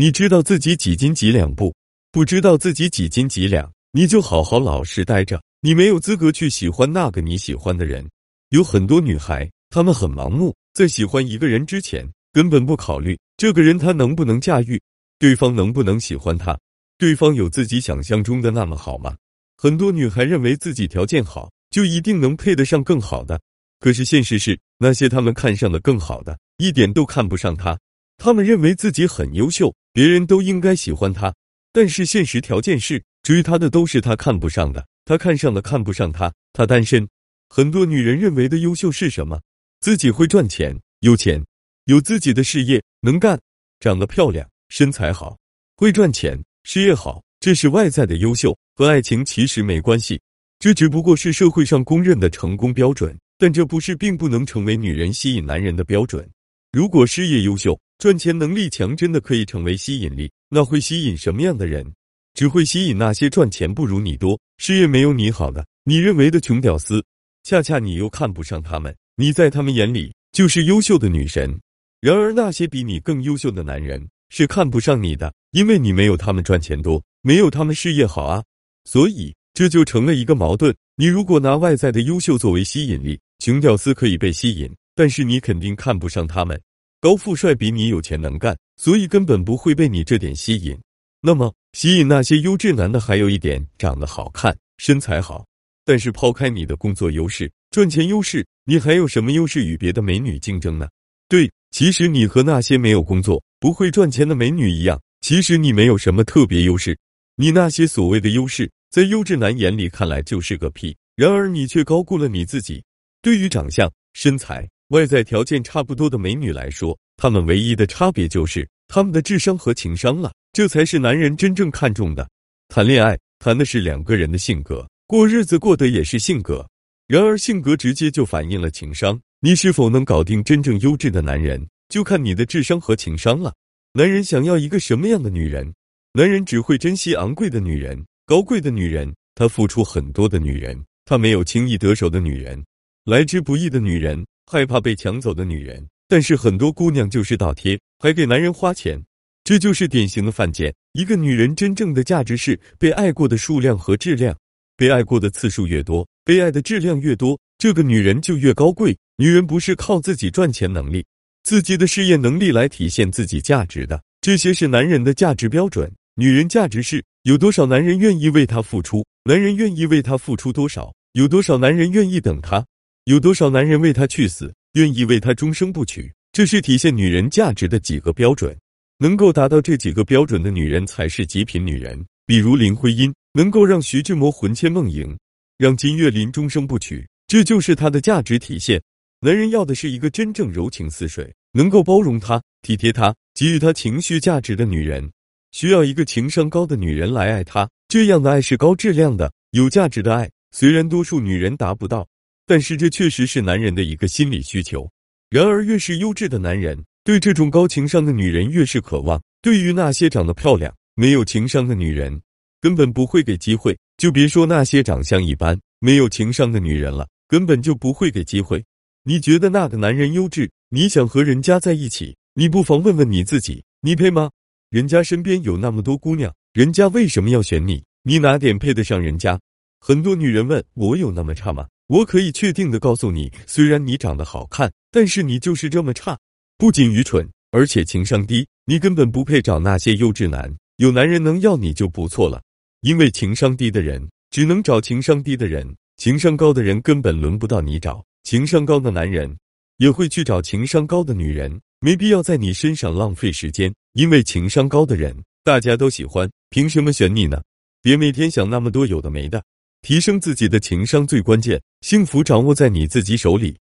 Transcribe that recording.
你知道自己几斤几两不？不知道自己几斤几两，你就好好老实待着。你没有资格去喜欢那个你喜欢的人。有很多女孩，她们很盲目，在喜欢一个人之前，根本不考虑这个人他能不能驾驭，对方能不能喜欢他，对方有自己想象中的那么好吗？很多女孩认为自己条件好，就一定能配得上更好的。可是现实是，那些他们看上的更好的，一点都看不上他。他们认为自己很优秀，别人都应该喜欢他。但是现实条件是，追他的都是他看不上的，他看上的看不上他，他单身。很多女人认为的优秀是什么？自己会赚钱，有钱，有自己的事业，能干，长得漂亮，身材好，会赚钱，事业好。这是外在的优秀，和爱情其实没关系，这只不过是社会上公认的成功标准。但这不是并不能成为女人吸引男人的标准。如果事业优秀、赚钱能力强，真的可以成为吸引力，那会吸引什么样的人？只会吸引那些赚钱不如你多、事业没有你好的你认为的穷屌丝。恰恰你又看不上他们，你在他们眼里就是优秀的女神。然而那些比你更优秀的男人是看不上你的，因为你没有他们赚钱多。没有他们事业好啊，所以这就成了一个矛盾。你如果拿外在的优秀作为吸引力，穷屌丝可以被吸引，但是你肯定看不上他们。高富帅比你有钱能干，所以根本不会被你这点吸引。那么吸引那些优质男的还有一点，长得好看，身材好。但是抛开你的工作优势、赚钱优势，你还有什么优势与别的美女竞争呢？对，其实你和那些没有工作、不会赚钱的美女一样，其实你没有什么特别优势。你那些所谓的优势，在优质男眼里看来就是个屁。然而你却高估了你自己。对于长相、身材、外在条件差不多的美女来说，她们唯一的差别就是她们的智商和情商了。这才是男人真正看重的。谈恋爱谈的是两个人的性格，过日子过的也是性格。然而性格直接就反映了情商。你是否能搞定真正优质的男人，就看你的智商和情商了。男人想要一个什么样的女人？男人只会珍惜昂贵的女人、高贵的女人，他付出很多的女人，他没有轻易得手的女人，来之不易的女人，害怕被抢走的女人。但是很多姑娘就是倒贴，还给男人花钱，这就是典型的犯贱。一个女人真正的价值是被爱过的数量和质量，被爱过的次数越多，被爱的质量越多，这个女人就越高贵。女人不是靠自己赚钱能力、自己的事业能力来体现自己价值的，这些是男人的价值标准。女人价值是有多少男人愿意为她付出，男人愿意为她付出多少？有多少男人愿意等她？有多少男人为她去死，愿意为她终生不娶？这是体现女人价值的几个标准。能够达到这几个标准的女人才是极品女人。比如林徽因，能够让徐志摩魂牵梦萦，让金岳霖终生不娶，这就是她的价值体现。男人要的是一个真正柔情似水，能够包容他、体贴他、给予他情绪价值的女人。需要一个情商高的女人来爱他，这样的爱是高质量的、有价值的爱。虽然多数女人达不到，但是这确实是男人的一个心理需求。然而，越是优质的男人，对这种高情商的女人越是渴望。对于那些长得漂亮、没有情商的女人，根本不会给机会。就别说那些长相一般、没有情商的女人了，根本就不会给机会。你觉得那个男人优质，你想和人家在一起，你不妨问问你自己，你配吗？人家身边有那么多姑娘，人家为什么要选你？你哪点配得上人家？很多女人问我有那么差吗？我可以确定的告诉你，虽然你长得好看，但是你就是这么差，不仅愚蠢，而且情商低，你根本不配找那些优质男。有男人能要你就不错了，因为情商低的人只能找情商低的人，情商高的人根本轮不到你找。情商高的男人也会去找情商高的女人，没必要在你身上浪费时间。因为情商高的人，大家都喜欢，凭什么选你呢？别每天想那么多有的没的，提升自己的情商最关键，幸福掌握在你自己手里。